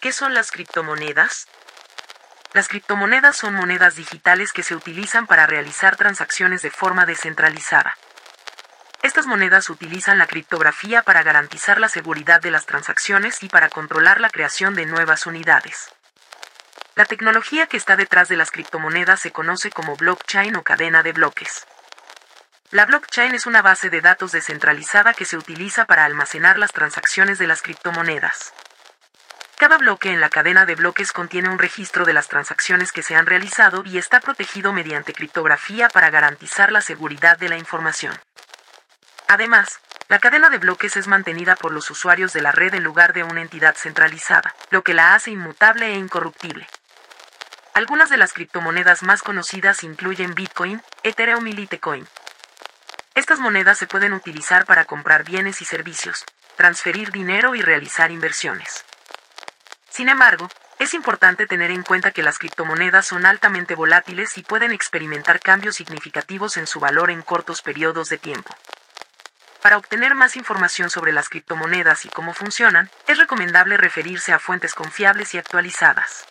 ¿Qué son las criptomonedas? Las criptomonedas son monedas digitales que se utilizan para realizar transacciones de forma descentralizada. Estas monedas utilizan la criptografía para garantizar la seguridad de las transacciones y para controlar la creación de nuevas unidades. La tecnología que está detrás de las criptomonedas se conoce como blockchain o cadena de bloques. La blockchain es una base de datos descentralizada que se utiliza para almacenar las transacciones de las criptomonedas. Cada bloque en la cadena de bloques contiene un registro de las transacciones que se han realizado y está protegido mediante criptografía para garantizar la seguridad de la información. Además, la cadena de bloques es mantenida por los usuarios de la red en lugar de una entidad centralizada, lo que la hace inmutable e incorruptible. Algunas de las criptomonedas más conocidas incluyen Bitcoin, Ethereum y Litecoin. Estas monedas se pueden utilizar para comprar bienes y servicios, transferir dinero y realizar inversiones. Sin embargo, es importante tener en cuenta que las criptomonedas son altamente volátiles y pueden experimentar cambios significativos en su valor en cortos periodos de tiempo. Para obtener más información sobre las criptomonedas y cómo funcionan, es recomendable referirse a fuentes confiables y actualizadas.